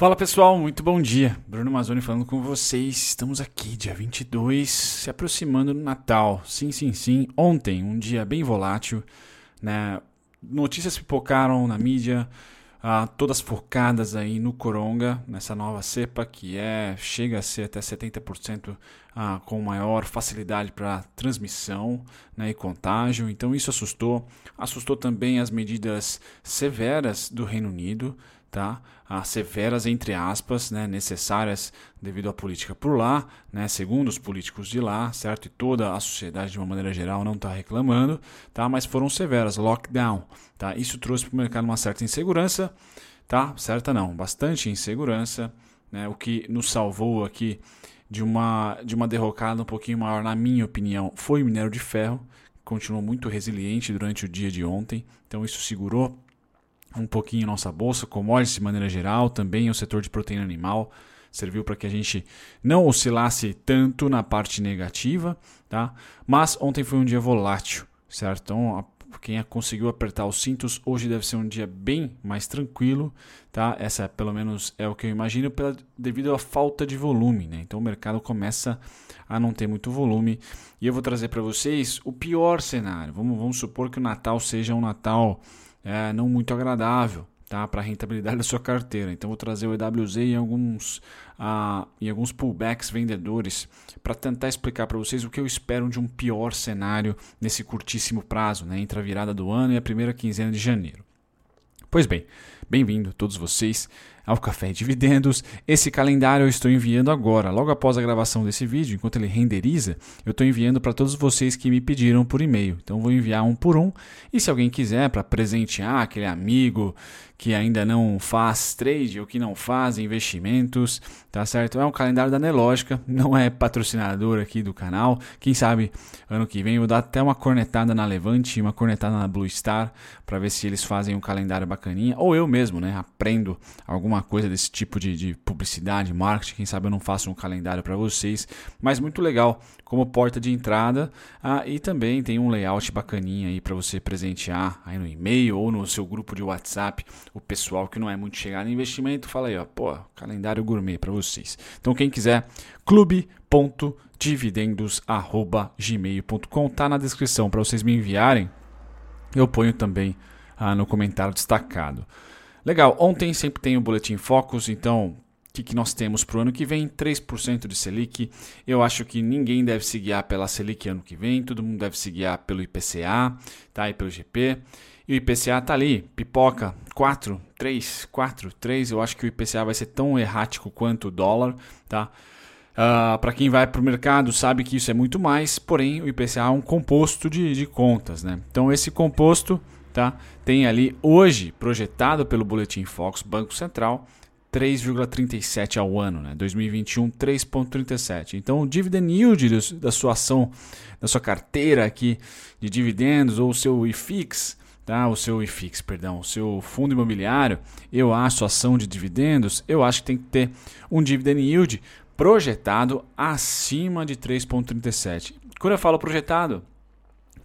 Fala pessoal, muito bom dia. Bruno Mazzoni falando com vocês. Estamos aqui, dia 22, se aproximando do Natal. Sim, sim, sim. Ontem, um dia bem volátil, né? Notícias pipocaram na mídia, ah, todas focadas aí no coronga, nessa nova cepa que é chega a ser até 70% ah, com maior facilidade para transmissão né, e contágio. Então isso assustou. Assustou também as medidas severas do Reino Unido tá? Ah, severas entre aspas, né, necessárias devido à política por lá, né, segundo os políticos de lá, certo? E toda a sociedade de uma maneira geral não está reclamando, tá? Mas foram severas, lockdown, tá? Isso trouxe para o mercado uma certa insegurança, tá? Certa não, bastante insegurança, né? O que nos salvou aqui de uma de uma derrocada um pouquinho maior, na minha opinião, foi o minério de ferro, continuou muito resiliente durante o dia de ontem, então isso segurou um pouquinho nossa bolsa, commodities de maneira geral, também o setor de proteína animal serviu para que a gente não oscilasse tanto na parte negativa, tá? Mas ontem foi um dia volátil, certo? Então, quem conseguiu apertar os cintos, hoje deve ser um dia bem mais tranquilo, tá? Essa pelo menos é o que eu imagino pela, devido à falta de volume, né? Então o mercado começa a não ter muito volume e eu vou trazer para vocês o pior cenário. Vamos, vamos supor que o Natal seja um Natal é, não muito agradável tá, para a rentabilidade da sua carteira. Então vou trazer o EWZ em alguns, ah, em alguns pullbacks vendedores para tentar explicar para vocês o que eu espero de um pior cenário nesse curtíssimo prazo, né, entre a virada do ano e a primeira quinzena de janeiro. Pois bem, bem-vindo todos vocês ao Café Dividendos. Esse calendário eu estou enviando agora, logo após a gravação desse vídeo, enquanto ele renderiza, eu estou enviando para todos vocês que me pediram por e-mail. Então vou enviar um por um. E se alguém quiser para presentear aquele amigo que ainda não faz trade ou que não faz investimentos, tá certo? É um calendário da Nelógica, não é patrocinador aqui do canal. Quem sabe ano que vem eu vou dar até uma cornetada na Levante uma cornetada na Blue Star para ver se eles fazem um calendário bacaninha. Ou eu mesmo, né? Aprendo alguma coisa desse tipo de, de publicidade, marketing. Quem sabe eu não faço um calendário para vocês. Mas muito legal como porta de entrada. Ah, e também tem um layout bacaninha aí para você presentear aí no e-mail ou no seu grupo de WhatsApp o pessoal que não é muito chegado em investimento, fala aí, ó, pô, calendário gourmet para vocês. Então quem quiser, clube.dividendos@gmail.com tá na descrição para vocês me enviarem. Eu ponho também ah, no comentário destacado. Legal, ontem sempre tem o Boletim Focus, então o que, que, nós temos para o ano que vem? 3% de Selic. Eu acho que ninguém deve se guiar pela Selic ano que vem, todo mundo deve se guiar pelo IPCA tá? e pelo GP. E o IPCA está ali, pipoca, 4, 3, 4, 3. Eu acho que o IPCA vai ser tão errático quanto o dólar. Tá? Uh, ah, Para quem vai para o mercado sabe que isso é muito mais, porém o IPCA é um composto de, de contas. Né? Então esse composto tá, tem ali hoje, projetado pelo Boletim Fox, Banco Central, 3,37 ao ano, né? 2021 3,37. Então o dividend yield da sua ação, da sua carteira aqui de dividendos ou o seu IFIX tá? o seu IFIX, perdão, o seu fundo imobiliário, eu acho ação de dividendos, eu acho que tem que ter um dividend yield projetado acima de 3,37. Quando eu falo projetado,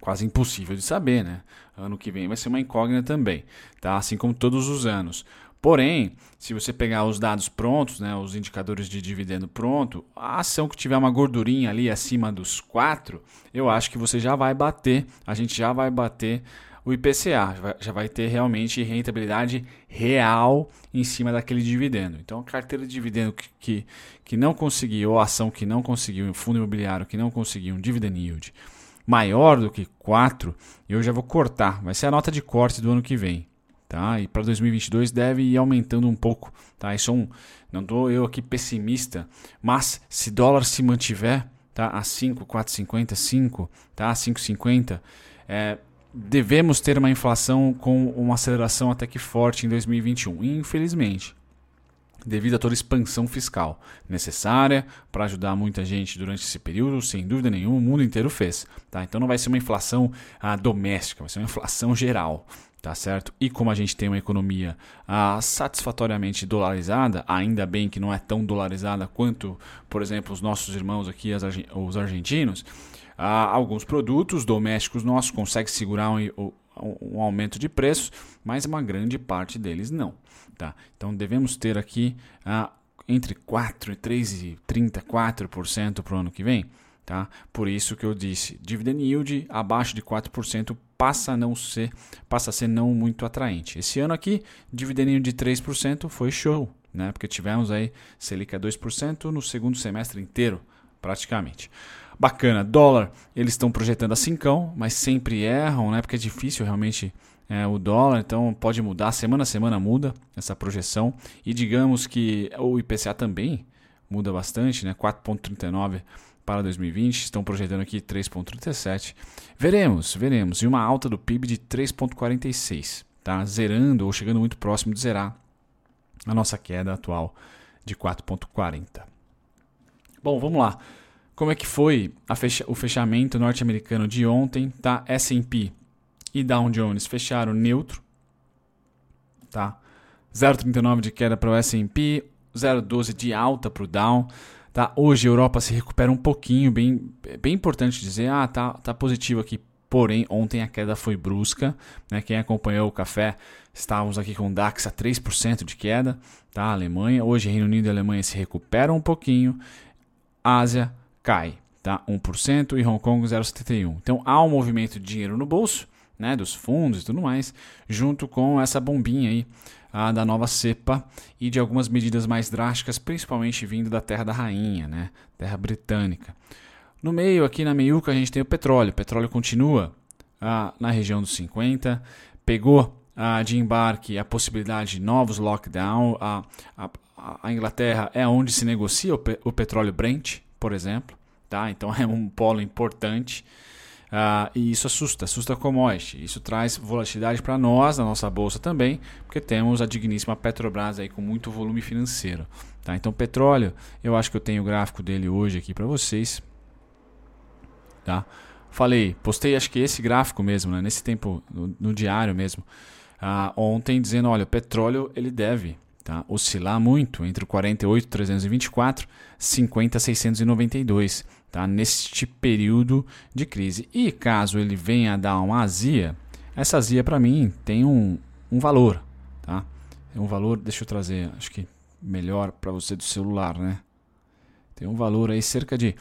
quase impossível de saber, né? Ano que vem vai ser uma incógnita também, tá? Assim como todos os anos. Porém, se você pegar os dados prontos, né, os indicadores de dividendo pronto, a ação que tiver uma gordurinha ali acima dos 4, eu acho que você já vai bater, a gente já vai bater o IPCA, já vai ter realmente rentabilidade real em cima daquele dividendo. Então, a carteira de dividendo que, que, que não conseguiu, ou ação que não conseguiu, o fundo imobiliário que não conseguiu um dividend yield maior do que 4, eu já vou cortar. Vai ser a nota de corte do ano que vem. Tá? E para 2022 deve ir aumentando um pouco. Tá? Isso é um, não estou eu aqui pessimista, mas se dólar se mantiver tá? a 5, 4,50, 5, tá? 5,50, é, devemos ter uma inflação com uma aceleração até que forte em 2021, infelizmente, devido a toda expansão fiscal necessária para ajudar muita gente durante esse período, sem dúvida nenhuma, o mundo inteiro fez. Tá? Então não vai ser uma inflação ah, doméstica, vai ser uma inflação geral. Tá certo? E como a gente tem uma economia ah, satisfatoriamente dolarizada, ainda bem que não é tão dolarizada quanto, por exemplo, os nossos irmãos aqui, os argentinos, ah, alguns produtos domésticos nossos conseguem segurar um, um aumento de preços, mas uma grande parte deles não. Tá? Então devemos ter aqui ah, entre 4 e 3,34% para o ano que vem. Tá? Por isso que eu disse, dividend yield abaixo de 4% passa a não ser, passa a ser não muito atraente. Esse ano aqui, dividend yield de 3% foi show, né? Porque tivemos aí Selic a 2% no segundo semestre inteiro, praticamente. Bacana, dólar, eles estão projetando a 5, mas sempre erram, né? Porque é difícil realmente é, o dólar, então pode mudar, semana a semana muda essa projeção. E digamos que o IPCA também muda bastante, né? 4,39 para 2020, estão projetando aqui 3,37. Veremos, veremos. E uma alta do PIB de 3,46, tá? Zerando ou chegando muito próximo de zerar a nossa queda atual de 4,40. Bom, vamos lá. Como é que foi fecha o fechamento norte-americano de ontem? Tá? S&P e Dow Jones fecharam neutro, tá? 0,39 de queda para o S&P, 0,12 de alta para o Dow. Tá? Hoje a Europa se recupera um pouquinho, bem, bem importante dizer, ah, tá, tá positivo aqui. Porém, ontem a queda foi brusca. Né? Quem acompanhou o café, estávamos aqui com o DAX a 3% de queda. Tá? Alemanha, hoje Reino Unido e Alemanha se recuperam um pouquinho. Ásia cai, tá? 1% e Hong Kong 0,71. Então há um movimento de dinheiro no bolso, né, dos fundos e tudo mais, junto com essa bombinha aí a, da nova cepa e de algumas medidas mais drásticas, principalmente vindo da Terra da Rainha, né? Terra Britânica. No meio, aqui na meiuca, a gente tem o petróleo. O petróleo continua ah, na região dos 50, pegou ah, de embarque a possibilidade de novos lockdowns. A, a, a, Inglaterra é onde se negocia o, pe o petróleo Brent, por exemplo. Tá? Então é um polo importante. Uh, e isso assusta, assusta a commodity. Isso traz volatilidade para nós, na nossa bolsa também, porque temos a digníssima Petrobras aí com muito volume financeiro. Tá? Então, petróleo, eu acho que eu tenho o gráfico dele hoje aqui para vocês. Tá? Falei, postei acho que esse gráfico mesmo, né? nesse tempo, no, no diário mesmo, uh, ontem, dizendo: olha, o petróleo ele deve tá? oscilar muito entre o 48,324 e 50,692 tá? neste período de crise. E caso ele venha a dar uma azia, essa azia para mim tem um, um valor. Tá? Tem um valor, deixa eu trazer, acho que melhor para você do celular, né? Tem um valor aí cerca de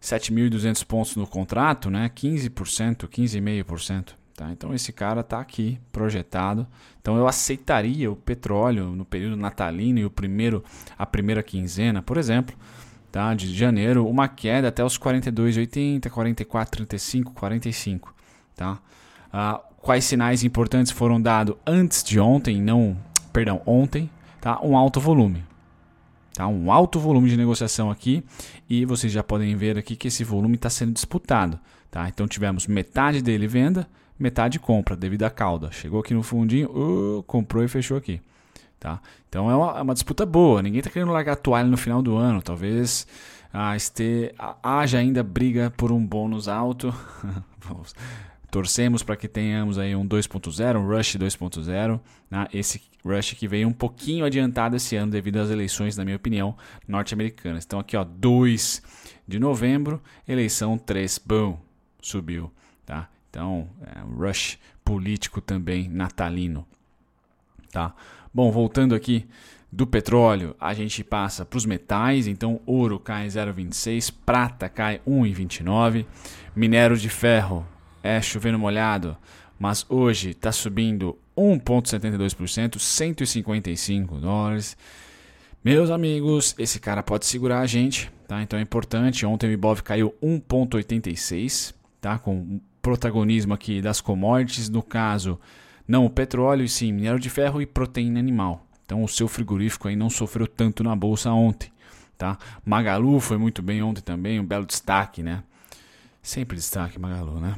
7.200 pontos no contrato, né? 15%, 15,5%. Tá? Então esse cara está aqui projetado. Então eu aceitaria o petróleo no período natalino e o primeiro, a primeira quinzena, por exemplo, tá? de janeiro, uma queda até os 42,80, 44,35, 45. Tá? Ah, quais sinais importantes foram dados antes de ontem, não, perdão, ontem, tá? Um alto volume. Tá? Um alto volume de negociação aqui e vocês já podem ver aqui que esse volume está sendo disputado. Tá? Então tivemos metade dele venda, metade compra devido à cauda. Chegou aqui no fundinho, uh, comprou e fechou aqui. Tá? Então é uma, é uma disputa boa. Ninguém está querendo largar a toalha no final do ano. Talvez ah, este, haja ainda briga por um bônus alto. Torcemos para que tenhamos aí um 2.0, um Rush 2.0. Né? Esse Rush que veio um pouquinho adiantado esse ano devido às eleições, na minha opinião, norte-americanas. Então aqui ó, 2 de novembro, eleição 3, bom, subiu. Tá? Então, é um rush político também natalino. Tá? Bom, voltando aqui do petróleo, a gente passa para os metais. Então, ouro cai 0,26, prata cai 1,29, minério de ferro é chovendo molhado, mas hoje está subindo 1,72%, 155 dólares. Meus amigos, esse cara pode segurar a gente, tá? Então é importante. Ontem o Ibov caiu 1,86, tá? Com protagonismo aqui das commodities, no caso, não o petróleo, e sim minério de ferro e proteína animal. Então o seu frigorífico aí não sofreu tanto na bolsa ontem, tá? Magalu foi muito bem ontem também, um belo destaque, né? Sempre destaque Magalu, né?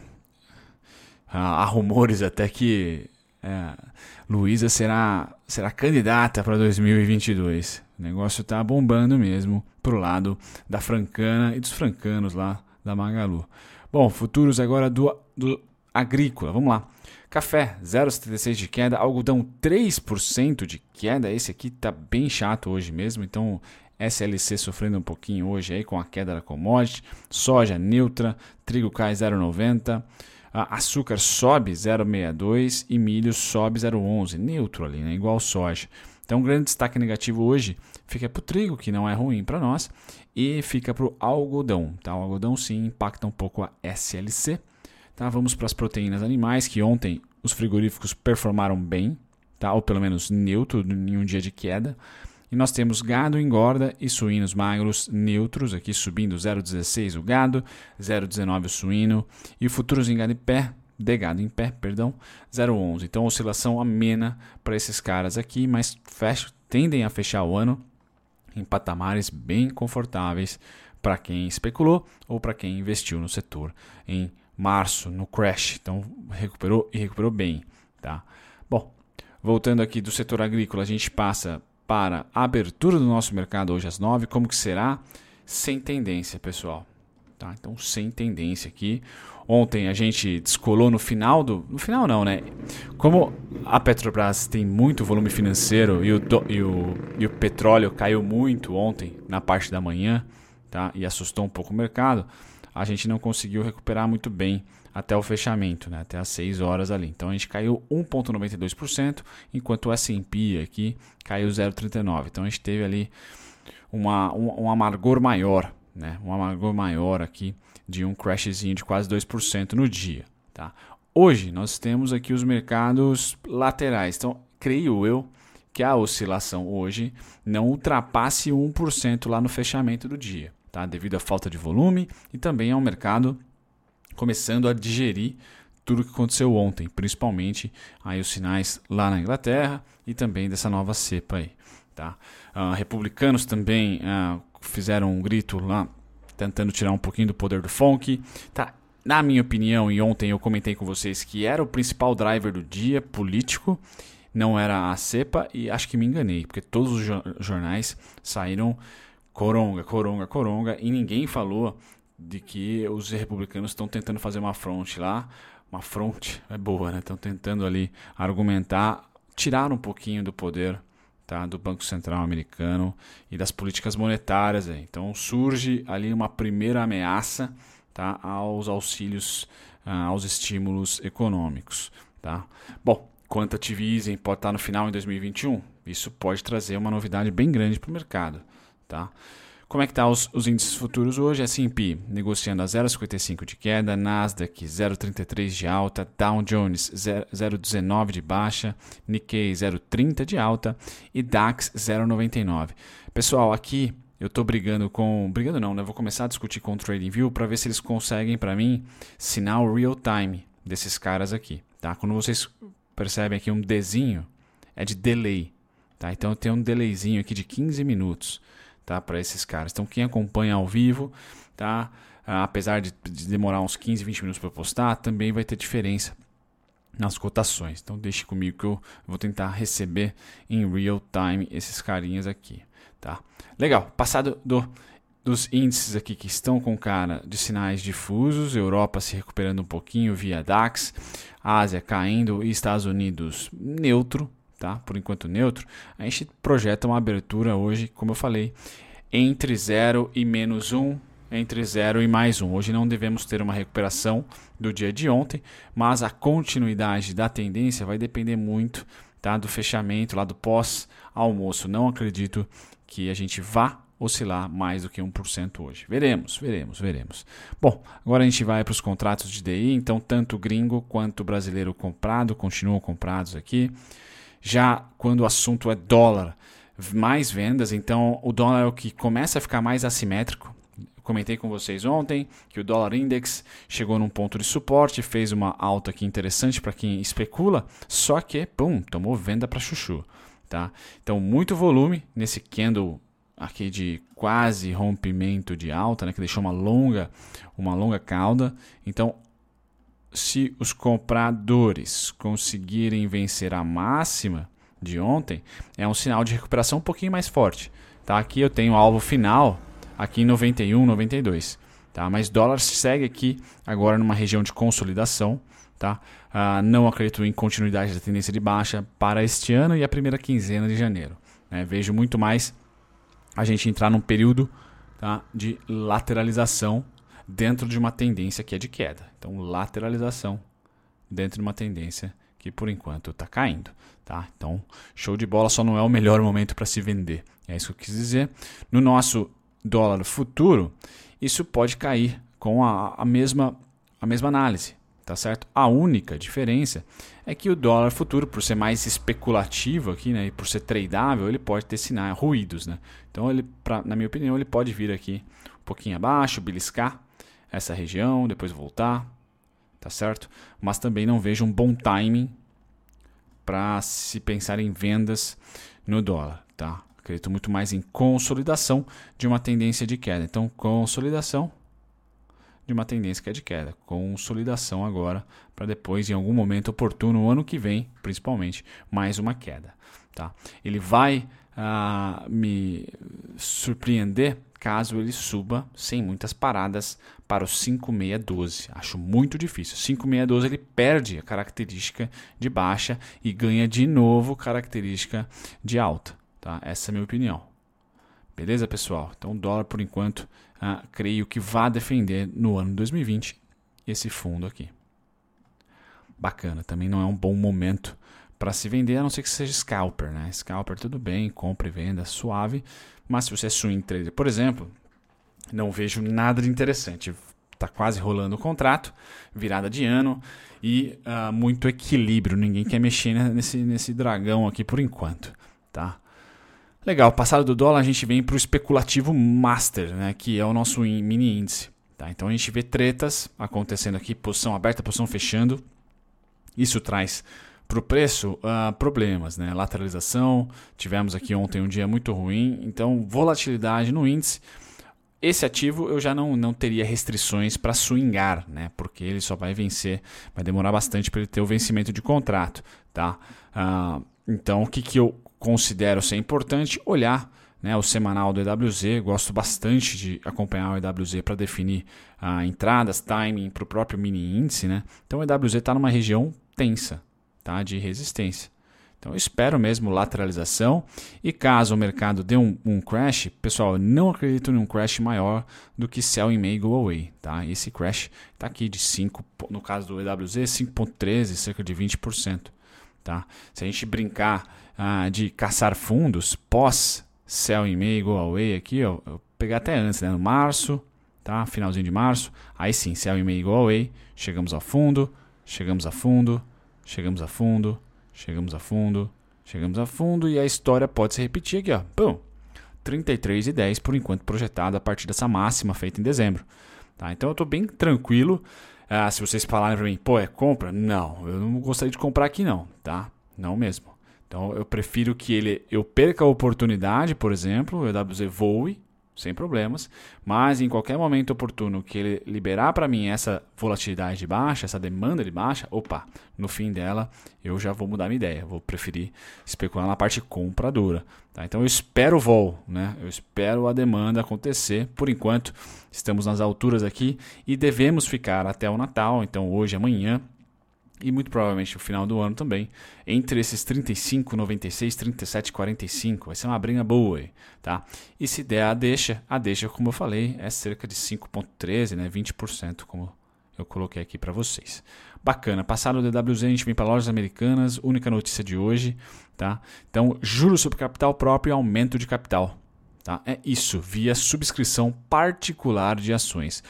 Há rumores até que é, Luísa será, será candidata para 2022. O negócio tá bombando mesmo pro lado da francana e dos francanos lá da Magalu. Bom, futuros agora do, do agrícola. Vamos lá. Café, 0,76 de queda. Algodão, 3% de queda. Esse aqui tá bem chato hoje mesmo. Então, SLC sofrendo um pouquinho hoje aí com a queda da commodity. Soja neutra. Trigo cai 0,90. açúcar sobe 0,62 e milho sobe 0,11, neutro ali, né? igual soja. Então, um grande destaque negativo hoje fica para o trigo, que não é ruim para nós, e fica para o algodão. Tá? O algodão sim impacta um pouco a SLC. Tá? Vamos para as proteínas animais, que ontem os frigoríficos performaram bem, tá? ou pelo menos neutro em um dia de queda. E nós temos gado engorda e suínos magros neutros, aqui subindo 0,16 o gado, 0,19 o suíno e futuros em gado em pé, de gado em pé, perdão, 0,11. Então oscilação amena para esses caras aqui, mas fecho, tendem a fechar o ano em patamares bem confortáveis para quem especulou ou para quem investiu no setor em março, no crash. Então recuperou e recuperou bem, tá? Bom, voltando aqui do setor agrícola, a gente passa para a abertura do nosso mercado hoje às 9. Como que será? Sem tendência, pessoal. Tá? Então, sem tendência aqui. Ontem a gente descolou no final do. No final não, né? Como a Petrobras tem muito volume financeiro e o, do, e o, e o petróleo caiu muito ontem, na parte da manhã, tá? E assustou um pouco o mercado, a gente não conseguiu recuperar muito bem até o fechamento, né, até as 6 horas ali. Então a gente caiu 1,92%, enquanto o S&P aqui caiu 0,39%. Então a gente teve ali uma, um, um amargor maior, né, um amargor maior aqui de um crashzinho de quase 2% no dia. Tá? Hoje nós temos aqui os mercados laterais. Então, creio eu que a oscilação hoje não ultrapasse 1% lá no fechamento do dia, tá? devido à falta de volume e também ao mercado começando a digerir tudo o que aconteceu ontem, principalmente aí os sinais lá na Inglaterra e também dessa nova cepa aí. Tá? Uh, republicanos também uh, fizeram um grito lá, tentando tirar um pouquinho do poder do funk. Tá? Na minha opinião, e ontem eu comentei com vocês que era o principal driver do dia político, não era a cepa, e acho que me enganei, porque todos os jornais saíram coronga, coronga, coronga, e ninguém falou de que os republicanos estão tentando fazer uma fronte lá, uma fronte é boa, né? Estão tentando ali argumentar, tirar um pouquinho do poder tá? do Banco Central americano e das políticas monetárias. Então surge ali uma primeira ameaça tá? aos auxílios, ah, aos estímulos econômicos. Tá? Bom, easing pode estar no final em 2021. Isso pode trazer uma novidade bem grande para o mercado. Tá? Como é que tá os, os índices futuros hoje? S&P negociando a 0,55 de queda, Nasdaq 0,33 de alta, Dow Jones 0,19 de baixa, Nikkei 0,30 de alta e DAX 0,99. Pessoal, aqui eu estou brigando com, brigando não, né? Vou começar a discutir com o TradingView para ver se eles conseguem para mim sinal real time desses caras aqui, tá? Quando vocês percebem aqui um Dzinho, é de delay, tá? Então eu tenho um delayzinho aqui de 15 minutos tá? Para esses caras. Então, quem acompanha ao vivo, tá? Apesar de, de demorar uns 15, 20 minutos para postar, também vai ter diferença nas cotações. Então, deixe comigo que eu vou tentar receber em real time esses carinhas aqui, tá? Legal. Passado do dos índices aqui que estão com cara de sinais difusos, Europa se recuperando um pouquinho via DAX, Ásia caindo e Estados Unidos neutro, tá? Por enquanto neutro, a gente projeta uma abertura hoje, como eu falei, entre 0 e menos 1, entre 0 e mais 1. Hoje não devemos ter uma recuperação do dia de ontem, mas a continuidade da tendência vai depender muito tá, do fechamento lá do pós-almoço. Não acredito que a gente vá oscilar mais do que 1% hoje. Veremos, veremos, veremos. Bom, agora a gente vai para os contratos de DI, então tanto gringo quanto brasileiro comprado continuam comprados aqui. Já quando o assunto é dólar, mais vendas, então o dólar é o que começa a ficar mais assimétrico. Comentei com vocês ontem que o dólar index chegou num ponto de suporte, fez uma alta aqui interessante para quem especula, só que, pum, tomou venda para chuchu. Tá? Então, muito volume nesse candle aqui de quase rompimento de alta, né, que deixou uma longa, uma longa cauda. Então, se os compradores conseguirem vencer a máxima de ontem, é um sinal de recuperação um pouquinho mais forte. Tá? Aqui eu tenho o alvo final aqui em 91, 92. Tá? Mas dólar segue aqui agora numa região de consolidação. Tá? Uh, não acredito em continuidade da tendência de baixa para este ano e a primeira quinzena de janeiro. Né? Vejo muito mais a gente entrar num período tá? de lateralização dentro de uma tendência que é de queda. Então, lateralização dentro de uma tendência que por enquanto está caindo. Tá? Então, show de bola, só não é o melhor momento para se vender. É isso que eu quis dizer. No nosso dólar futuro, isso pode cair com a, a, mesma, a mesma análise. Tá certo? A única diferença é que o dólar futuro, por ser mais especulativo aqui, né, e por ser tradável, ele pode ter sinais ruídos, né? Então ele, pra, na minha opinião, ele pode vir aqui um pouquinho abaixo, beliscar essa região, depois voltar, tá certo? Mas também não vejo um bom timing para se pensar em vendas no dólar, tá? Acredito muito mais em consolidação de uma tendência de queda. Então, consolidação de uma tendência que é de queda. Consolidação agora para depois, em algum momento oportuno, ano que vem, principalmente, mais uma queda. Tá? Ele vai ah, me surpreender caso ele suba sem muitas paradas para o 5612. Acho muito difícil. 5612 ele perde a característica de baixa e ganha de novo característica de alta. Tá? Essa é a minha opinião. Beleza, pessoal? Então, o dólar, por enquanto, ah, creio que vai defender no ano 2020 esse fundo aqui. Bacana, também não é um bom momento para se vender, a não ser que seja scalper, né? Scalper tudo bem, compra e venda suave, mas se você é swing trader, por exemplo, não vejo nada de interessante. Está quase rolando o contrato, virada de ano e uh, muito equilíbrio. Ninguém quer mexer nesse, nesse dragão aqui por enquanto, tá? Legal, passado do dólar a gente vem para o especulativo master, né, que é o nosso mini índice. Tá? Então a gente vê tretas acontecendo aqui, posição aberta, posição fechando. Isso traz para o preço uh, problemas, né? lateralização. Tivemos aqui ontem um dia muito ruim, então volatilidade no índice. Esse ativo eu já não, não teria restrições para swingar, né? porque ele só vai vencer, vai demorar bastante para ele ter o vencimento de contrato. Tá? Uh, então o que, que eu considero ser importante olhar né, o semanal do EWZ. Gosto bastante de acompanhar o EWZ para definir ah, entradas, timing para o próprio mini índice. Né? Então o EWZ está numa região tensa tá, de resistência. Então eu espero mesmo lateralização e caso o mercado dê um, um crash, pessoal, não acredito em um crash maior do que sell in May go away, tá? Esse crash está aqui de 5, no caso do EWZ, 5.13, cerca de 20%, tá? Se a gente brincar ah, de caçar fundos pós sell in May, go away aqui, ó, eu pegar até antes, né, no março, tá? Finalzinho de março, aí sim, sell in May, go away, chegamos a fundo, chegamos a fundo, chegamos a fundo, chegamos a fundo, chegamos a fundo e a história pode se repetir aqui, ó. Pum. 33,10 por enquanto projetado a partir dessa máxima feita em dezembro. Tá? Então eu estou bem tranquilo. Ah, se vocês falarem para mim, pô, é compra? Não, eu não gostaria de comprar aqui não, tá? Não mesmo. Então eu prefiro que ele eu perca a oportunidade, por exemplo, o EWZ voe sem problemas, mas em qualquer momento oportuno que ele liberar para mim essa volatilidade de baixa, essa demanda de baixa, opa, no fim dela eu já vou mudar minha ideia, vou preferir especular na parte compradora. Tá? Então eu espero o vol, né? eu espero a demanda acontecer. Por enquanto estamos nas alturas aqui e devemos ficar até o Natal, então hoje, amanhã e muito provavelmente no final do ano também, entre esses 35, 96, 37, 45. Vai ser uma briga boa tá? E se der a deixa, a deixa, como eu falei, é cerca de 5,13, né? 20%, como eu coloquei aqui para vocês. Bacana. Passado o DWZ, a gente vem para lojas americanas, única notícia de hoje, tá? Então, juros sobre capital próprio e aumento de capital, tá? É isso, via subscrição particular de ações.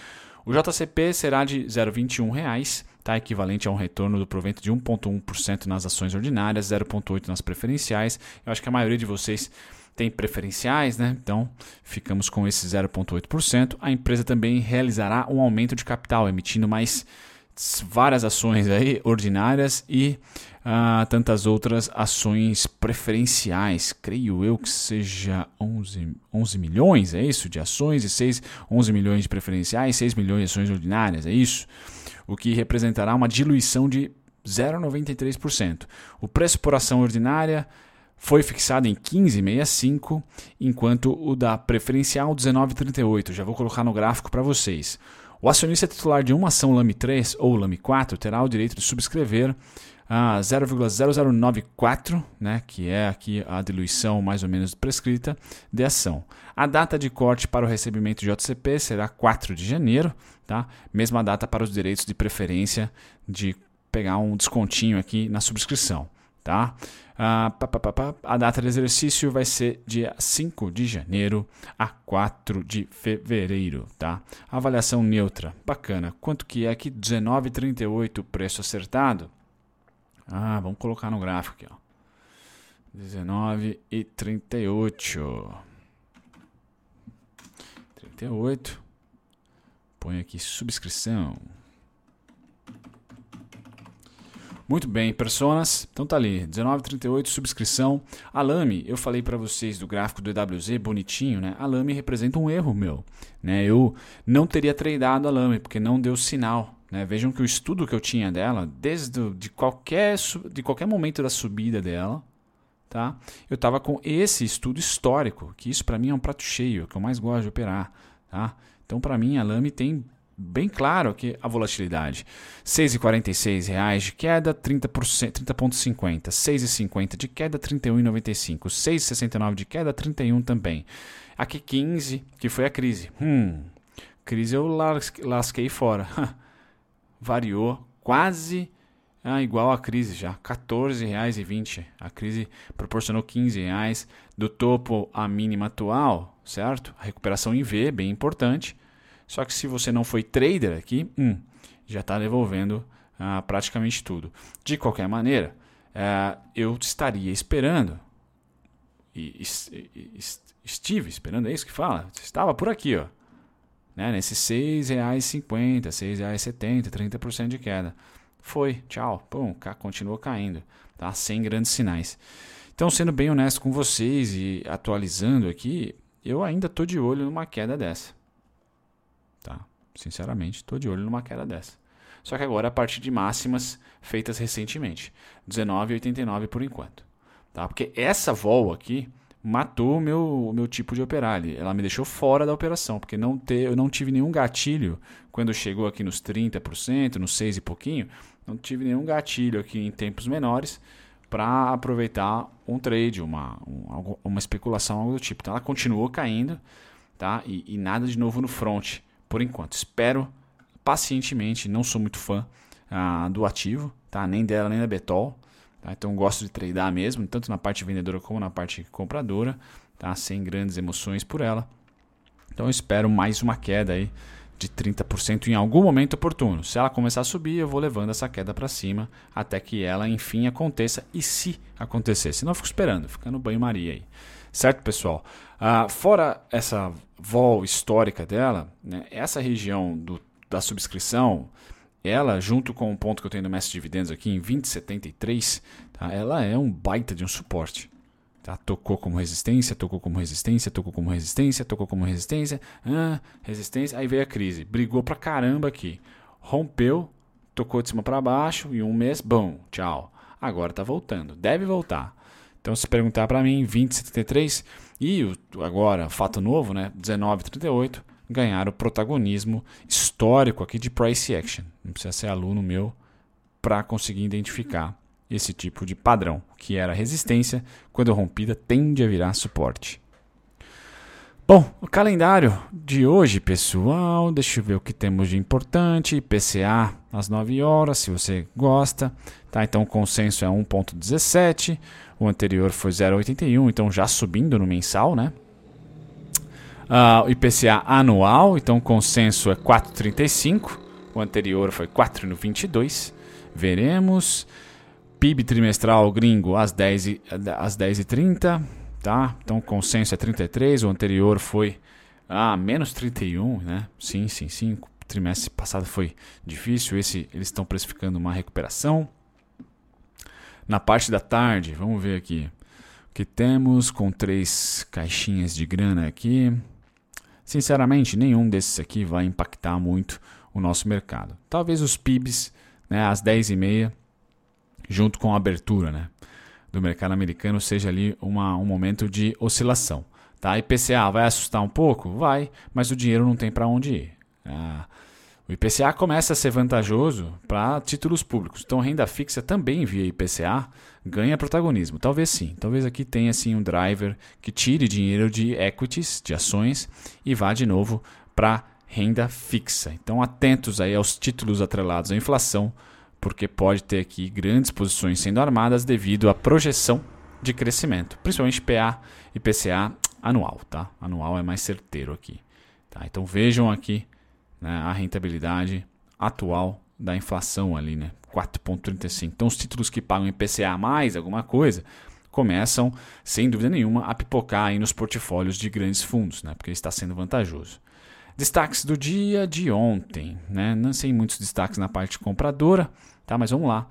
O JCP será de R$ 0,21 tá equivalente a um retorno do provento de 1,1% nas ações ordinárias, 0,8% nas preferenciais. Eu acho que a maioria de vocês tem preferenciais, né? Então ficamos com esse 0,8%. A empresa também realizará um aumento de capital, emitindo mais várias ações aí ordinárias e uh, tantas outras ações preferenciais. Creio eu que seja 11, 11 milhões, é isso? De ações e 6, 11 milhões de preferenciais, 6 milhões de ações ordinárias, é isso? O que representará uma diluição de 0,93%. O preço por ação ordinária foi fixado em 15,65, enquanto o da preferencial 19,38. Já vou colocar no gráfico para vocês. O acionista titular de uma ação LAMI 3 ou LAMI 4 terá o direito de subscrever a 0,0094, né, que é aqui a diluição mais ou menos prescrita de ação. A data de corte para o recebimento de JCP será 4 de janeiro, tá? Mesma data para os direitos de preferência de pegar um descontinho aqui na subscrição, tá? Ah, a data de exercício vai ser dia 5 de janeiro a 4 de fevereiro, tá? Avaliação neutra, bacana. Quanto que é aqui? 19,38 preço acertado? Ah, vamos colocar no gráfico aqui, ó. 19 e 38. 38. Põe aqui subscrição. Muito bem, personas. Então tá ali, 19,38 subscrição. Alame, eu falei para vocês do gráfico do EWZ bonitinho, né? Alame representa um erro meu, né? Eu não teria tradado Alame porque não deu sinal, né? Vejam que o estudo que eu tinha dela, desde de qualquer, de qualquer momento da subida dela, tá? eu estava com esse estudo histórico, que isso para mim é um prato cheio, que eu mais gosto de operar. Tá? Então, para mim, a Lame tem bem claro que a volatilidade. R$ 6,46 de queda, 30%, 30,50. R$ 6,50 de queda, 31,95. R$ 6,69 de queda, 31 também. Aqui 15, que foi a crise. Hum, crise eu lasquei fora. variou quase ah, igual à crise já, R$ 14,20. A crise proporcionou R$ 15,00 do topo à mínima atual, certo? A recuperação em V, bem importante. Só que se você não foi trader aqui, hum, já está devolvendo ah, praticamente tudo. De qualquer maneira, eh, eu estaria esperando, e, e, estive esperando, é isso que fala? Estava por aqui, ó né, nesses R$ 6,50, R$ 6,70, 30% de queda. Foi, tchau, pum, continuou caindo, tá? Sem grandes sinais. Então, sendo bem honesto com vocês e atualizando aqui, eu ainda estou de olho numa queda dessa. Tá? Sinceramente, estou de olho numa queda dessa. Só que agora a partir de máximas feitas recentemente. 19,89 por enquanto. Tá? Porque essa vol aqui, matou o meu, meu tipo de operar. Ela me deixou fora da operação, porque não ter, eu não tive nenhum gatilho quando chegou aqui nos 30%, nos 6 e pouquinho, não tive nenhum gatilho aqui em tempos menores para aproveitar um trade, uma, um, uma especulação, algo do tipo. Então ela continuou caindo tá? E, e, nada de novo no front, por enquanto. Espero pacientemente, não sou muito fã ah, do ativo, tá? nem dela nem da Betol. Tá? Então gosto de tradear mesmo, tanto na parte vendedora como na parte compradora, tá? sem grandes emoções por ela. Então espero mais uma queda aí de 30% em algum momento oportuno. Se ela começar a subir, eu vou levando essa queda para cima até que ela enfim aconteça. E se acontecer, senão eu fico esperando, fica no banho-maria aí. Certo, pessoal? Ah, fora essa vol histórica dela, né, essa região do, da subscrição ela, junto com o ponto que eu tenho no Mestre Dividendos aqui em 2073, tá? ela é um baita de um suporte. Tá? Tocou como resistência, tocou como resistência, tocou como resistência, tocou como resistência, ah, resistência, aí veio a crise, brigou pra caramba aqui, rompeu, tocou de cima para baixo e um mês, bom, tchau. Agora tá voltando, deve voltar. Então, se perguntar para mim, 2073 e agora, fato novo, né, 1938, ganhar o protagonismo histórico aqui de price action. Não precisa ser aluno meu para conseguir identificar esse tipo de padrão, que era resistência, quando rompida tende a virar suporte. Bom, o calendário de hoje, pessoal, deixa eu ver o que temos de importante. IPCA às 9 horas, se você gosta. Tá? Então o consenso é 1.17, o anterior foi 0.81, então já subindo no mensal, né? Uh, o IPCA anual, então o consenso é 4,35, o anterior foi 4,22. Veremos. PIB trimestral gringo às 10 às 10h30, tá? Então consenso é 33, o anterior foi ah, menos 31, né? Sim, sim, sim. O trimestre passado foi difícil, esse eles estão precificando uma recuperação. Na parte da tarde, vamos ver aqui. O que temos com três caixinhas de grana aqui. Sinceramente, nenhum desses aqui vai impactar muito o nosso mercado. Talvez os PIBs né, às 10h30, junto com a abertura né, do mercado americano, seja ali uma, um momento de oscilação. Tá? IPCA vai assustar um pouco? Vai, mas o dinheiro não tem para onde ir. Ah, O IPCA começa a ser vantajoso para títulos públicos. Então, renda fixa também via IPCA ganha protagonismo. Talvez sim. Talvez aqui tenha sim um driver que tire dinheiro de equities, de ações, e vá de novo para renda fixa. Então, atentos aí aos títulos atrelados à inflação, porque pode ter aqui grandes posições sendo armadas devido à projeção de crescimento, principalmente PA e PCA anual, tá? Anual é mais certeiro aqui. Tá? Então vejam aqui né, a rentabilidade atual da inflação ali, né? 4,35. Então os títulos que pagam IPCA mais alguma coisa começam, sem dúvida nenhuma, a pipocar aí nos portfólios de grandes fundos, né? Porque está sendo vantajoso. Destaques do dia de ontem, né? Não sei muitos destaques na parte compradora, tá? Mas vamos lá.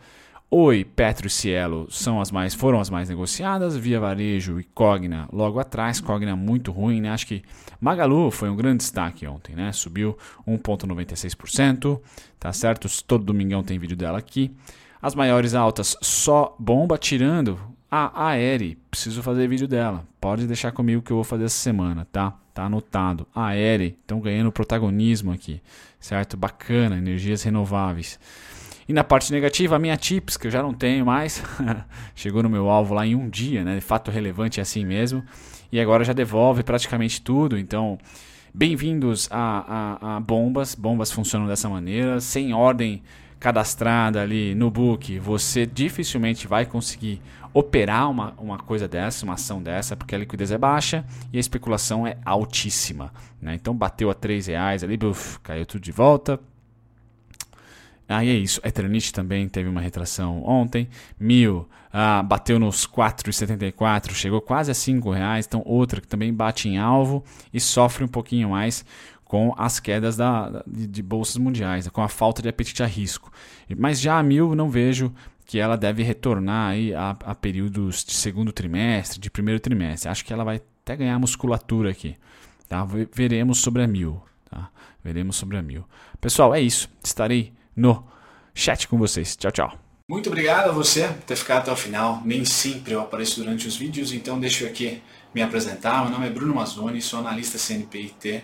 Oi, Petro e Cielo são as mais, foram as mais negociadas, Via Varejo e Cogna logo atrás, Cogna muito ruim, né? Acho que Magalu foi um grande destaque ontem, né? Subiu 1.96%, tá certo? Todo domingão tem vídeo dela aqui. As maiores altas só bomba tirando a Aere, preciso fazer vídeo dela. Pode deixar comigo que eu vou fazer essa semana, tá? Tá anotado. Aere, estão ganhando protagonismo aqui, certo? Bacana, energias renováveis. E na parte negativa, a minha tips, que eu já não tenho mais, chegou no meu alvo lá em um dia, né? Fato relevante é assim mesmo. E agora já devolve praticamente tudo. Então, bem-vindos a, a, a bombas. Bombas funcionam dessa maneira, sem ordem cadastrada ali no book, você dificilmente vai conseguir operar uma, uma coisa dessa, uma ação dessa, porque a liquidez é baixa e a especulação é altíssima. Né? Então bateu a 3 reais ali, buf, caiu tudo de volta, Aí é isso. Eternit também teve uma retração ontem. Mil ah, bateu nos 4,74, chegou quase a 5 reais. Então outra que também bate em alvo e sofre um pouquinho mais com as quedas da, de, bolsas mundiais, com a falta de apetite a risco. Mas já a Mil não vejo que ela deve retornar aí a, a períodos de segundo trimestre, de primeiro trimestre. Acho que ela vai até ganhar musculatura aqui. Tá? Veremos sobre a Mil. Tá? Veremos sobre a Mil. Pessoal, é isso. Estarei no chat com vocês. Tchau, tchau. Muito obrigado a você por ter ficado até o final. Nem sempre eu apareço durante os vídeos, então deixa eu aqui me apresentar. Meu nome é Bruno Mazzoni, sou analista CNPIT.